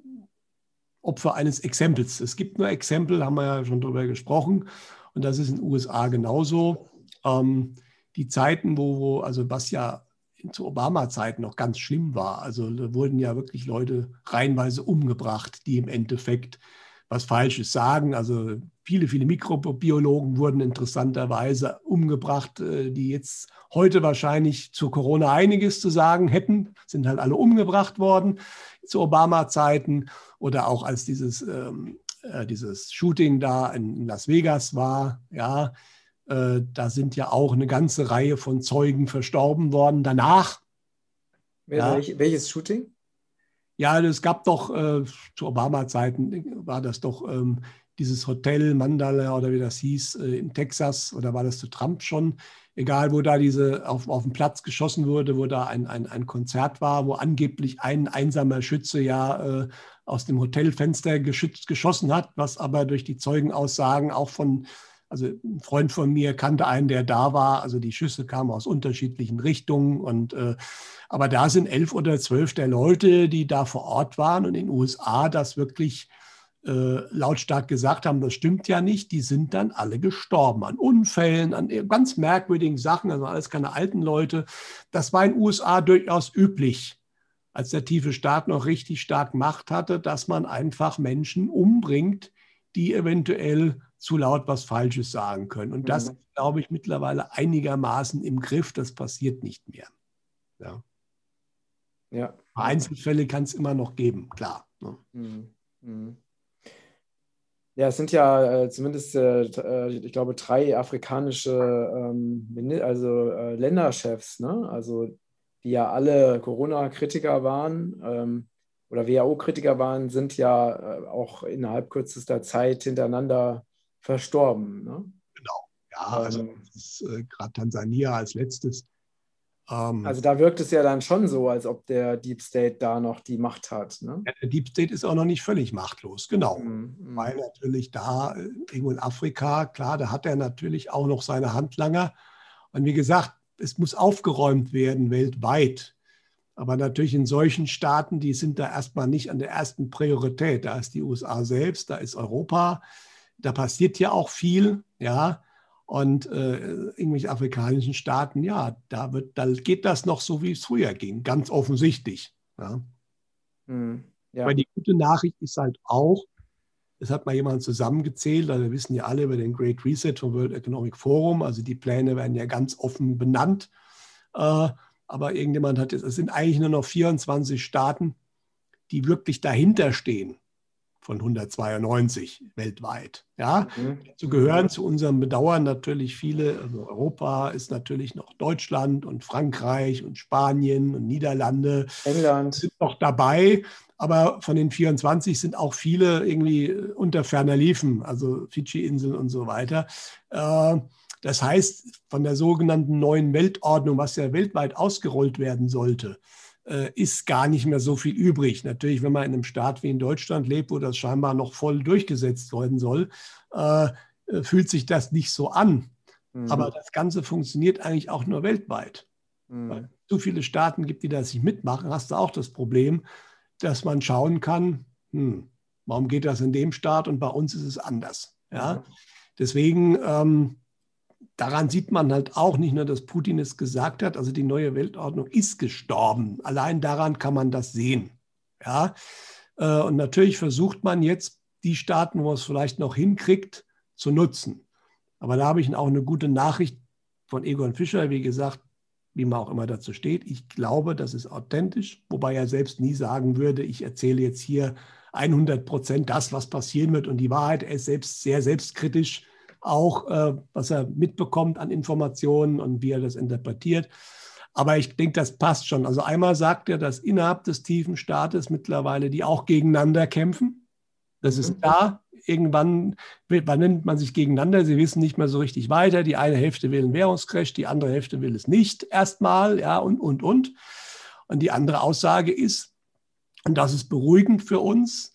Opfer eines Exempels. Es gibt nur Exempel, haben wir ja schon darüber gesprochen. Und das ist in den USA genauso. Ähm, die Zeiten, wo, wo, also was ja zu Obama-Zeiten noch ganz schlimm war. Also wurden ja wirklich Leute reihenweise umgebracht, die im Endeffekt was Falsches sagen. Also viele, viele Mikrobiologen wurden interessanterweise umgebracht, äh, die jetzt heute wahrscheinlich zu Corona einiges zu sagen hätten, sind halt alle umgebracht worden zu Obama-Zeiten oder auch als dieses, ähm, äh, dieses Shooting da in Las Vegas war, ja, äh, da sind ja auch eine ganze Reihe von Zeugen verstorben worden danach. Ja. Welches Shooting? Ja, es gab doch äh, zu Obama-Zeiten war das doch ähm, dieses Hotel Mandala oder wie das hieß äh, in Texas oder war das zu Trump schon? Egal, wo da diese auf, auf dem Platz geschossen wurde, wo da ein, ein, ein Konzert war, wo angeblich ein einsamer Schütze ja äh, aus dem Hotelfenster geschützt, geschossen hat, was aber durch die Zeugenaussagen auch von also ein Freund von mir kannte einen, der da war. Also die Schüsse kamen aus unterschiedlichen Richtungen. Und, äh, aber da sind elf oder zwölf der Leute, die da vor Ort waren und in den USA das wirklich äh, lautstark gesagt haben, das stimmt ja nicht. Die sind dann alle gestorben an Unfällen, an ganz merkwürdigen Sachen. Also alles keine alten Leute. Das war in den USA durchaus üblich als der tiefe Staat noch richtig stark Macht hatte, dass man einfach Menschen umbringt, die eventuell zu laut was Falsches sagen können. Und das, mhm. glaube ich, mittlerweile einigermaßen im Griff. Das passiert nicht mehr. Ja. ja. Einzelfälle kann es immer noch geben, klar. Ne? Mhm. Mhm. Ja, es sind ja äh, zumindest, äh, äh ich glaube, drei afrikanische ähm, also, äh, Länderchefs, ne? also die ja alle Corona-Kritiker waren ähm, oder WHO-Kritiker waren, sind ja äh, auch innerhalb kürzester Zeit hintereinander verstorben. Ne? Genau, ja, also ähm, äh, gerade Tansania als letztes. Ähm, also da wirkt es ja dann schon so, als ob der Deep State da noch die Macht hat. Ne? Ja, der Deep State ist auch noch nicht völlig machtlos, genau. Mhm, mhm. Weil natürlich da äh, irgendwo in Afrika, klar, da hat er natürlich auch noch seine Handlanger. Und wie gesagt, es muss aufgeräumt werden weltweit. Aber natürlich in solchen Staaten, die sind da erstmal nicht an der ersten Priorität. Da ist die USA selbst, da ist Europa, da passiert ja auch viel, ja. Und äh, irgendwelche afrikanischen Staaten, ja, da, wird, da geht das noch so, wie es früher ging, ganz offensichtlich. Ja. Mhm, ja. Aber die gute Nachricht ist halt auch, es hat mal jemand zusammengezählt, also wir wissen ja alle über den Great Reset vom World Economic Forum, also die Pläne werden ja ganz offen benannt. Äh, aber irgendjemand hat jetzt, es sind eigentlich nur noch 24 Staaten, die wirklich dahinter stehen von 192 weltweit. Ja, mhm. dazu gehören zu unserem Bedauern natürlich viele. Also Europa ist natürlich noch Deutschland und Frankreich und Spanien und Niederlande. England sind noch dabei. Aber von den 24 sind auch viele irgendwie unter ferner Liefen, also Fidschi-Inseln und so weiter. Äh, das heißt, von der sogenannten neuen Weltordnung, was ja weltweit ausgerollt werden sollte, äh, ist gar nicht mehr so viel übrig. Natürlich, wenn man in einem Staat wie in Deutschland lebt, wo das scheinbar noch voll durchgesetzt werden soll, äh, äh fühlt sich das nicht so an. Mhm. Aber das Ganze funktioniert eigentlich auch nur weltweit. Mhm. Weil es so viele Staaten gibt, die das nicht mitmachen, hast du auch das Problem, dass man schauen kann, hm, warum geht das in dem Staat und bei uns ist es anders. Ja? Mhm. Deswegen ähm, daran sieht man halt auch nicht nur, dass Putin es gesagt hat, also die neue Weltordnung ist gestorben. Allein daran kann man das sehen. Ja? Äh, und natürlich versucht man jetzt, die Staaten, wo es vielleicht noch hinkriegt, zu nutzen. Aber da habe ich auch eine gute Nachricht von Egon Fischer, wie gesagt, wie man auch immer dazu steht. Ich glaube, das ist authentisch, wobei er selbst nie sagen würde, ich erzähle jetzt hier 100 Prozent das, was passieren wird und die Wahrheit. Er ist selbst sehr selbstkritisch auch, äh, was er mitbekommt an Informationen und wie er das interpretiert. Aber ich denke, das passt schon. Also einmal sagt er, dass innerhalb des tiefen Staates mittlerweile die auch gegeneinander kämpfen. Das ist mhm. klar. Irgendwann nimmt man sich gegeneinander. Sie wissen nicht mehr so richtig weiter. Die eine Hälfte will einen Währungscrash, die andere Hälfte will es nicht erstmal, ja, und, und, und. Und die andere Aussage ist, und das ist beruhigend für uns,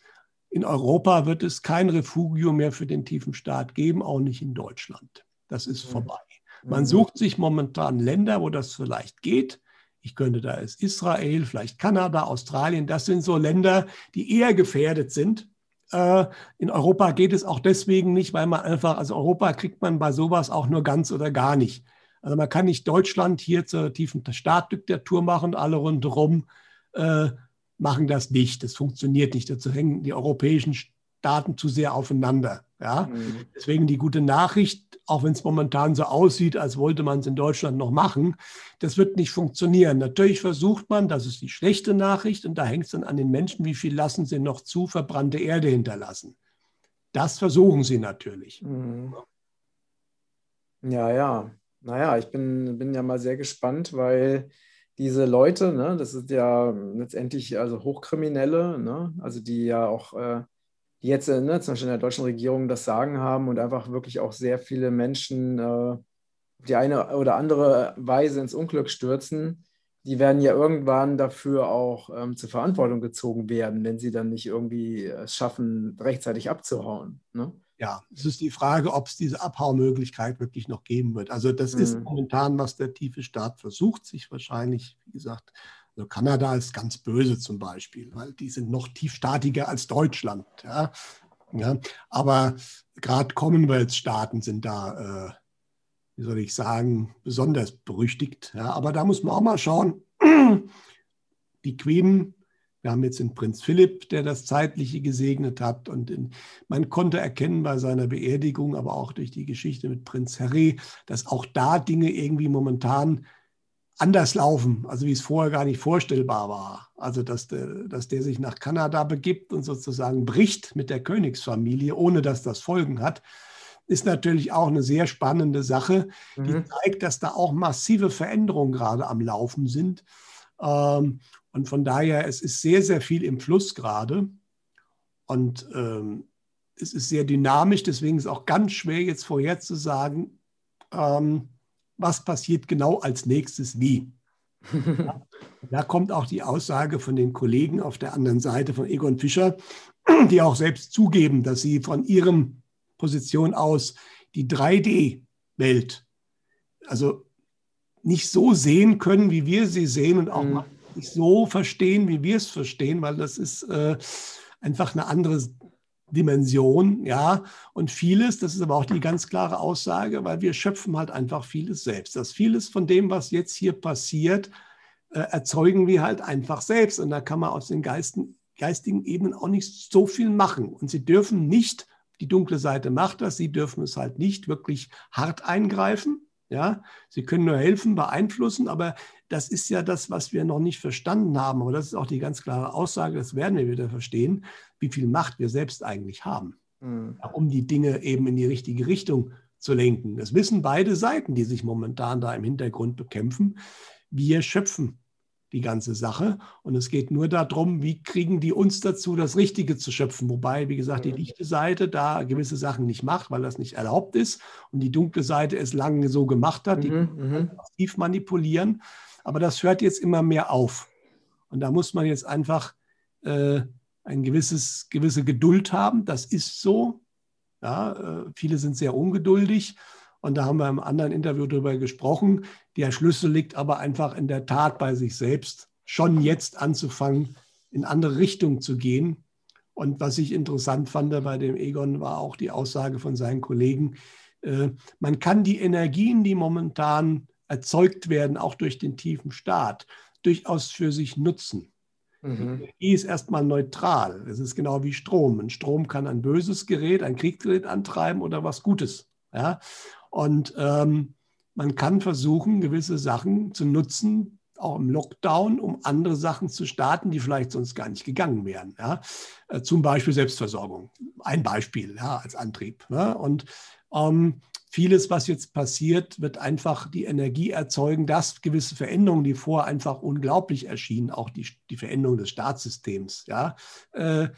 in Europa wird es kein Refugio mehr für den tiefen Staat geben, auch nicht in Deutschland. Das ist mhm. vorbei. Man mhm. sucht sich momentan Länder, wo das vielleicht geht. Ich könnte da ist Israel, vielleicht Kanada, Australien. Das sind so Länder, die eher gefährdet sind. Äh, in Europa geht es auch deswegen nicht, weil man einfach, also Europa kriegt man bei sowas auch nur ganz oder gar nicht. Also man kann nicht Deutschland hier zur tiefen Staatdiktatur machen, alle rundherum äh, machen das nicht. Das funktioniert nicht. Dazu hängen die europäischen Staaten zu sehr aufeinander. Ja? Mhm. Deswegen die gute Nachricht, auch wenn es momentan so aussieht, als wollte man es in Deutschland noch machen, das wird nicht funktionieren. Natürlich versucht man, das ist die schlechte Nachricht, und da hängt es dann an den Menschen, wie viel lassen sie noch zu, verbrannte Erde hinterlassen. Das versuchen sie natürlich. Mhm. Ja, ja. Naja, ich bin, bin ja mal sehr gespannt, weil diese Leute, ne, das sind ja letztendlich also Hochkriminelle, ne, also die ja auch, äh, die jetzt äh, ne, zum Beispiel in der deutschen Regierung das Sagen haben und einfach wirklich auch sehr viele Menschen äh, die eine oder andere Weise ins Unglück stürzen, die werden ja irgendwann dafür auch ähm, zur Verantwortung gezogen werden, wenn sie dann nicht irgendwie es schaffen, rechtzeitig abzuhauen. Ne? Ja, es ist die Frage, ob es diese Abhaumöglichkeit wirklich noch geben wird. Also das mhm. ist momentan, was der tiefe Staat versucht, sich wahrscheinlich, wie gesagt, also Kanada ist ganz böse zum Beispiel, weil die sind noch tiefstaatiger als Deutschland. Ja. ja. Aber gerade Commonwealth-Staaten sind da, äh, wie soll ich sagen, besonders berüchtigt. Ja. Aber da muss man auch mal schauen. Die Queen wir haben jetzt den Prinz Philipp, der das Zeitliche gesegnet hat. Und in, man konnte erkennen bei seiner Beerdigung, aber auch durch die Geschichte mit Prinz Harry, dass auch da Dinge irgendwie momentan anders laufen, also wie es vorher gar nicht vorstellbar war. Also dass der, dass der sich nach Kanada begibt und sozusagen bricht mit der Königsfamilie, ohne dass das Folgen hat, ist natürlich auch eine sehr spannende Sache, die mhm. zeigt, dass da auch massive Veränderungen gerade am Laufen sind. Ähm, und von daher, es ist sehr, sehr viel im Fluss gerade. Und ähm, es ist sehr dynamisch, deswegen ist es auch ganz schwer jetzt vorherzusagen, ähm, was passiert genau als nächstes wie. da kommt auch die Aussage von den Kollegen auf der anderen Seite von Egon Fischer, die auch selbst zugeben, dass sie von ihrem Position aus die 3D-Welt, also nicht so sehen können, wie wir sie sehen und auch mhm nicht so verstehen, wie wir es verstehen, weil das ist äh, einfach eine andere Dimension, ja. Und vieles, das ist aber auch die ganz klare Aussage, weil wir schöpfen halt einfach vieles selbst. Das vieles von dem, was jetzt hier passiert, äh, erzeugen wir halt einfach selbst. Und da kann man aus den Geisten, geistigen Ebenen auch nicht so viel machen. Und sie dürfen nicht, die dunkle Seite macht das, sie dürfen es halt nicht wirklich hart eingreifen. Ja, sie können nur helfen, beeinflussen, aber das ist ja das, was wir noch nicht verstanden haben. Aber das ist auch die ganz klare Aussage, das werden wir wieder verstehen, wie viel Macht wir selbst eigentlich haben, mhm. um die Dinge eben in die richtige Richtung zu lenken. Das wissen beide Seiten, die sich momentan da im Hintergrund bekämpfen. Wir schöpfen die ganze Sache. Und es geht nur darum, wie kriegen die uns dazu, das Richtige zu schöpfen. Wobei, wie gesagt, die lichte Seite da gewisse Sachen nicht macht, weil das nicht erlaubt ist. Und die dunkle Seite es lange so gemacht hat, die mhm, mhm. aktiv manipulieren. Aber das hört jetzt immer mehr auf. Und da muss man jetzt einfach äh, ein gewisses, gewisse Geduld haben. Das ist so. Ja, äh, viele sind sehr ungeduldig. Und da haben wir im anderen Interview darüber gesprochen. Der Schlüssel liegt aber einfach in der Tat bei sich selbst, schon jetzt anzufangen, in andere Richtungen zu gehen. Und was ich interessant fand bei dem Egon, war auch die Aussage von seinen Kollegen, äh, man kann die Energien, die momentan erzeugt werden, auch durch den tiefen Staat, durchaus für sich nutzen. Mhm. Energie ist erstmal neutral. Es ist genau wie Strom. Ein Strom kann ein böses Gerät, ein Kriegsgerät antreiben oder was Gutes. Ja? Und ähm, man kann versuchen, gewisse Sachen zu nutzen, auch im Lockdown, um andere Sachen zu starten, die vielleicht sonst gar nicht gegangen wären. Ja? Äh, zum Beispiel Selbstversorgung. Ein Beispiel ja, als Antrieb. Ne? Und ähm, vieles, was jetzt passiert, wird einfach die Energie erzeugen, dass gewisse Veränderungen, die vorher einfach unglaublich erschienen, auch die, die Veränderung des Staatssystems, ja, äh,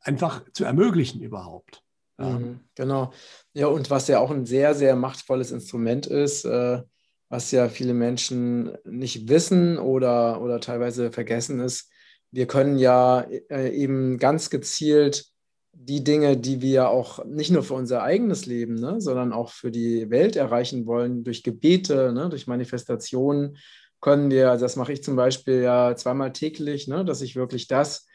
einfach zu ermöglichen überhaupt. Mhm, genau. Ja, und was ja auch ein sehr, sehr machtvolles Instrument ist, äh, was ja viele Menschen nicht wissen oder, oder teilweise vergessen ist, wir können ja äh, eben ganz gezielt die Dinge, die wir auch nicht nur für unser eigenes Leben, ne, sondern auch für die Welt erreichen wollen, durch Gebete, ne, durch Manifestationen, können wir, also das mache ich zum Beispiel ja zweimal täglich, ne, dass ich wirklich das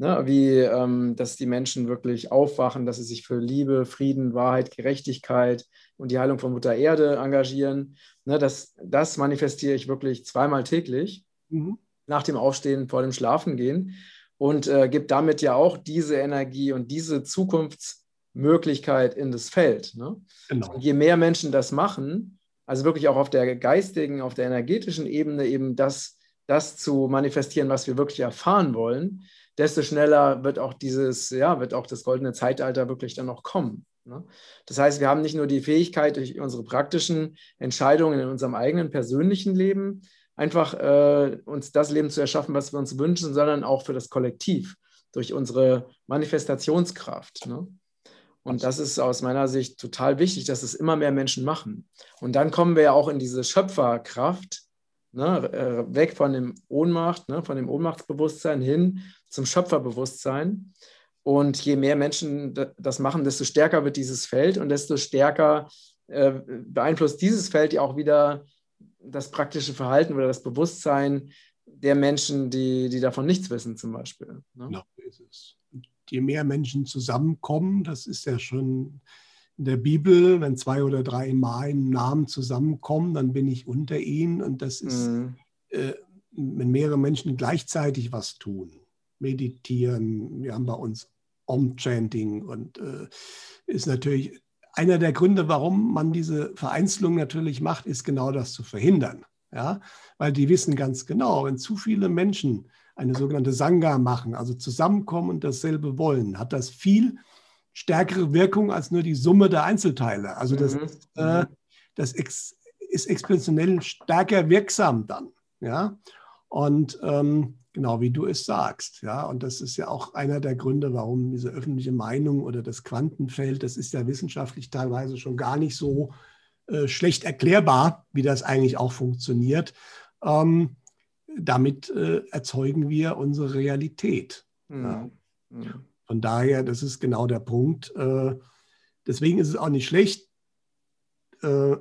Ne, wie, ähm, dass die Menschen wirklich aufwachen, dass sie sich für Liebe, Frieden, Wahrheit, Gerechtigkeit und die Heilung von Mutter Erde engagieren. Ne, das, das manifestiere ich wirklich zweimal täglich, mhm. nach dem Aufstehen, vor dem Schlafengehen und äh, gebe damit ja auch diese Energie und diese Zukunftsmöglichkeit in das Feld. Ne? Genau. je mehr Menschen das machen, also wirklich auch auf der geistigen, auf der energetischen Ebene eben das, das zu manifestieren, was wir wirklich erfahren wollen, desto schneller wird auch dieses, ja, wird auch das goldene Zeitalter wirklich dann noch kommen. Ne? Das heißt, wir haben nicht nur die Fähigkeit, durch unsere praktischen Entscheidungen in unserem eigenen persönlichen Leben einfach äh, uns das Leben zu erschaffen, was wir uns wünschen, sondern auch für das Kollektiv, durch unsere Manifestationskraft. Ne? Und das ist aus meiner Sicht total wichtig, dass es immer mehr Menschen machen. Und dann kommen wir ja auch in diese Schöpferkraft, ne, äh, weg von dem Ohnmacht, ne, von dem Ohnmachtsbewusstsein hin zum Schöpferbewusstsein. Und je mehr Menschen das machen, desto stärker wird dieses Feld und desto stärker äh, beeinflusst dieses Feld ja auch wieder das praktische Verhalten oder das Bewusstsein der Menschen, die, die davon nichts wissen, zum Beispiel. Ne? Genau, ist es. Je mehr Menschen zusammenkommen, das ist ja schon in der Bibel, wenn zwei oder drei in meinem Namen zusammenkommen, dann bin ich unter ihnen. Und das ist, mhm. äh, wenn mehrere Menschen gleichzeitig was tun, meditieren, wir haben bei uns Om-Chanting und äh, ist natürlich einer der Gründe, warum man diese Vereinzelung natürlich macht, ist genau das zu verhindern. Ja? Weil die wissen ganz genau, wenn zu viele Menschen eine sogenannte Sangha machen, also zusammenkommen und dasselbe wollen, hat das viel stärkere Wirkung als nur die Summe der Einzelteile. Also das, mhm. äh, das ex, ist exponentiell stärker wirksam dann. Ja? Und ähm, genau wie du es sagst. Ja? Und das ist ja auch einer der Gründe, warum diese öffentliche Meinung oder das Quantenfeld, das ist ja wissenschaftlich teilweise schon gar nicht so äh, schlecht erklärbar, wie das eigentlich auch funktioniert. Ähm, damit äh, erzeugen wir unsere Realität. Mhm. Ja? Von daher, das ist genau der Punkt. Äh, deswegen ist es auch nicht schlecht, äh,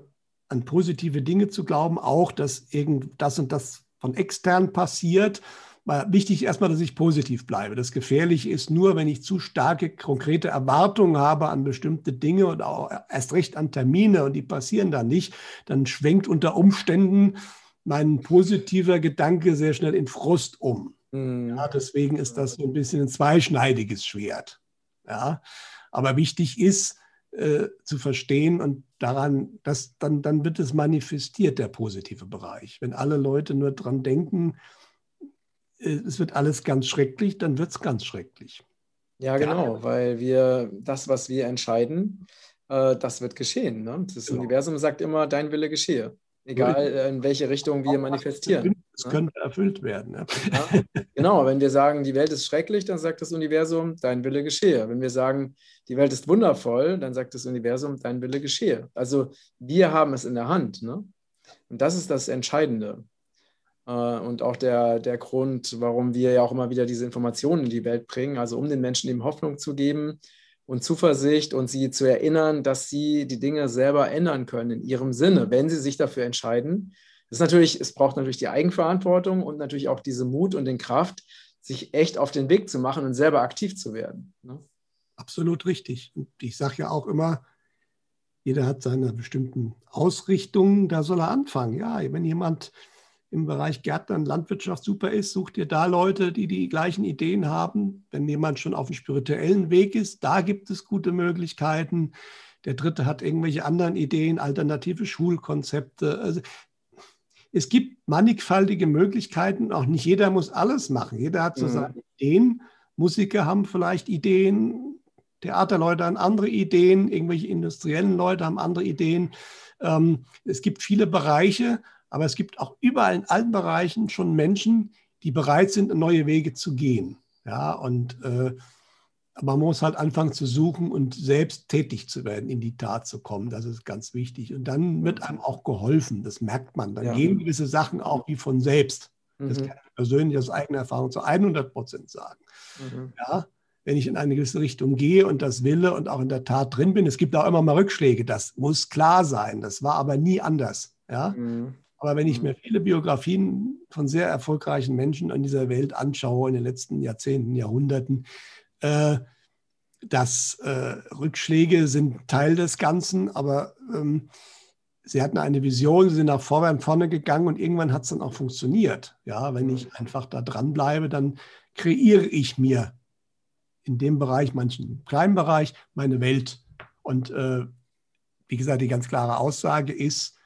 an positive Dinge zu glauben, auch dass irgend das und das von extern passiert. Weil wichtig erstmal, dass ich positiv bleibe. Das Gefährliche ist nur, wenn ich zu starke, konkrete Erwartungen habe an bestimmte Dinge und auch erst recht an Termine und die passieren dann nicht, dann schwenkt unter Umständen mein positiver Gedanke sehr schnell in Frust um. Mhm. Ja, deswegen ist das so ein bisschen ein zweischneidiges Schwert. Ja, aber wichtig ist äh, zu verstehen und daran, dass dann, dann wird es manifestiert, der positive Bereich. Wenn alle Leute nur dran denken, äh, es wird alles ganz schrecklich, dann wird es ganz schrecklich. Ja, genau, ja. weil wir das, was wir entscheiden, äh, das wird geschehen. Ne? Das genau. Universum sagt immer, dein Wille geschehe. Egal äh, in welche Richtung wir manifestieren. Es ja? könnte erfüllt werden. Ja. Ja, genau, wenn wir sagen, die Welt ist schrecklich, dann sagt das Universum, dein Wille geschehe. Wenn wir sagen, die Welt ist wundervoll, dann sagt das Universum, dein Wille geschehe. Also wir haben es in der Hand. Ne? Und das ist das Entscheidende. Äh, und auch der, der Grund, warum wir ja auch immer wieder diese Informationen in die Welt bringen, also um den Menschen eben Hoffnung zu geben und Zuversicht und sie zu erinnern, dass sie die Dinge selber ändern können in ihrem Sinne, wenn sie sich dafür entscheiden. Ist natürlich, es braucht natürlich die Eigenverantwortung und natürlich auch diese Mut und den Kraft, sich echt auf den Weg zu machen und selber aktiv zu werden. Ne? Absolut richtig. Und ich sage ja auch immer, jeder hat seine bestimmten Ausrichtungen, da soll er anfangen. Ja, wenn jemand im Bereich Gärtnern, Landwirtschaft super ist, sucht ihr da Leute, die die gleichen Ideen haben. Wenn jemand schon auf dem spirituellen Weg ist, da gibt es gute Möglichkeiten. Der dritte hat irgendwelche anderen Ideen, alternative Schulkonzepte. Also es gibt mannigfaltige Möglichkeiten. Auch nicht jeder muss alles machen. Jeder hat so mhm. seine Ideen. Musiker haben vielleicht Ideen, Theaterleute haben andere Ideen, irgendwelche industriellen Leute haben andere Ideen. Ähm, es gibt viele Bereiche, aber es gibt auch überall in allen Bereichen schon Menschen, die bereit sind, neue Wege zu gehen. Ja, und äh, man muss halt anfangen zu suchen und selbst tätig zu werden, in die Tat zu kommen. Das ist ganz wichtig. Und dann wird einem auch geholfen. Das merkt man. Dann ja. gehen gewisse Sachen auch wie von selbst. Das mhm. kann ich persönlich aus eigener Erfahrung zu 100 Prozent sagen. Mhm. Ja, wenn ich in eine gewisse Richtung gehe und das wille und auch in der Tat drin bin. Es gibt auch immer mal Rückschläge. Das muss klar sein. Das war aber nie anders. Ja. Mhm. Aber wenn ich mhm. mir viele Biografien von sehr erfolgreichen Menschen in dieser Welt anschaue, in den letzten Jahrzehnten, Jahrhunderten, äh, dass äh, Rückschläge sind Teil des Ganzen, aber ähm, sie hatten eine Vision, sie sind nach vorne gegangen und irgendwann hat es dann auch funktioniert. Ja, wenn ich einfach da dranbleibe, dann kreiere ich mir in dem Bereich, manchen kleinen Bereich, meine Welt. Und äh, wie gesagt, die ganz klare Aussage ist,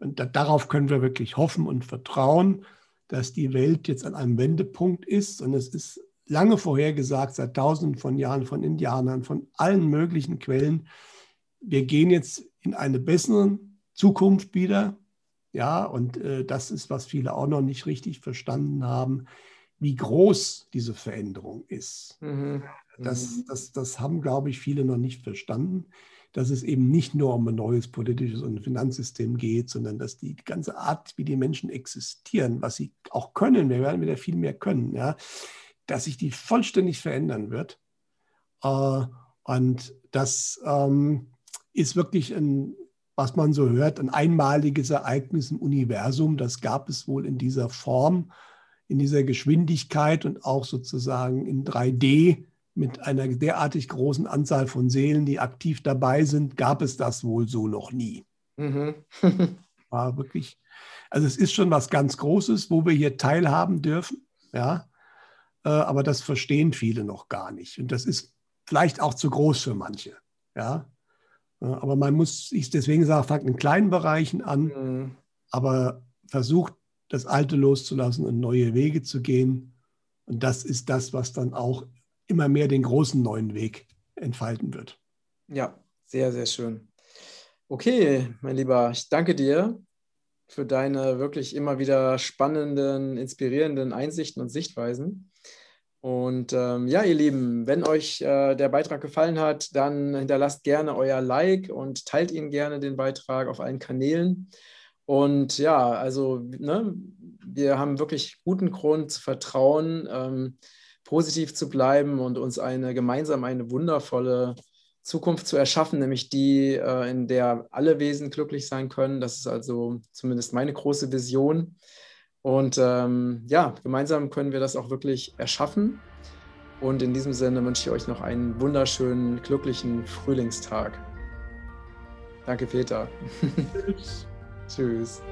und da, darauf können wir wirklich hoffen und vertrauen, dass die Welt jetzt an einem Wendepunkt ist. Und es ist lange vorhergesagt, seit tausenden von Jahren von Indianern, von allen möglichen Quellen. Wir gehen jetzt in eine bessere Zukunft wieder. Ja, und äh, das ist, was viele auch noch nicht richtig verstanden haben, wie groß diese Veränderung ist. Mhm. Das, mhm. das, das haben, glaube ich, viele noch nicht verstanden dass es eben nicht nur um ein neues politisches und Finanzsystem geht, sondern dass die ganze Art, wie die Menschen existieren, was sie auch können, wir werden wieder viel mehr können, ja, dass sich die vollständig verändern wird. Äh, und das ähm, ist wirklich ein, was man so hört, ein einmaliges Ereignis im Universum. Das gab es wohl in dieser Form, in dieser Geschwindigkeit und auch sozusagen in 3D mit einer derartig großen Anzahl von Seelen, die aktiv dabei sind, gab es das wohl so noch nie. Mhm. War wirklich, also es ist schon was ganz Großes, wo wir hier teilhaben dürfen, ja, aber das verstehen viele noch gar nicht. Und das ist vielleicht auch zu groß für manche, ja. Äh, aber man muss, ich deswegen sage, fangt in kleinen Bereichen an, mhm. aber versucht, das Alte loszulassen und neue Wege zu gehen. Und das ist das, was dann auch immer mehr den großen neuen Weg entfalten wird. Ja, sehr, sehr schön. Okay, mein Lieber, ich danke dir für deine wirklich immer wieder spannenden, inspirierenden Einsichten und Sichtweisen. Und ähm, ja, ihr Lieben, wenn euch äh, der Beitrag gefallen hat, dann hinterlasst gerne euer Like und teilt ihn gerne den Beitrag auf allen Kanälen. Und ja, also ne, wir haben wirklich guten Grund zu vertrauen, ähm, positiv zu bleiben und uns eine gemeinsam eine wundervolle Zukunft zu erschaffen, nämlich die, äh, in der alle Wesen glücklich sein können. Das ist also zumindest meine große Vision. Und ähm, ja, gemeinsam können wir das auch wirklich erschaffen. Und in diesem Sinne wünsche ich euch noch einen wunderschönen, glücklichen Frühlingstag. Danke, Peter. Tschüss. Tschüss.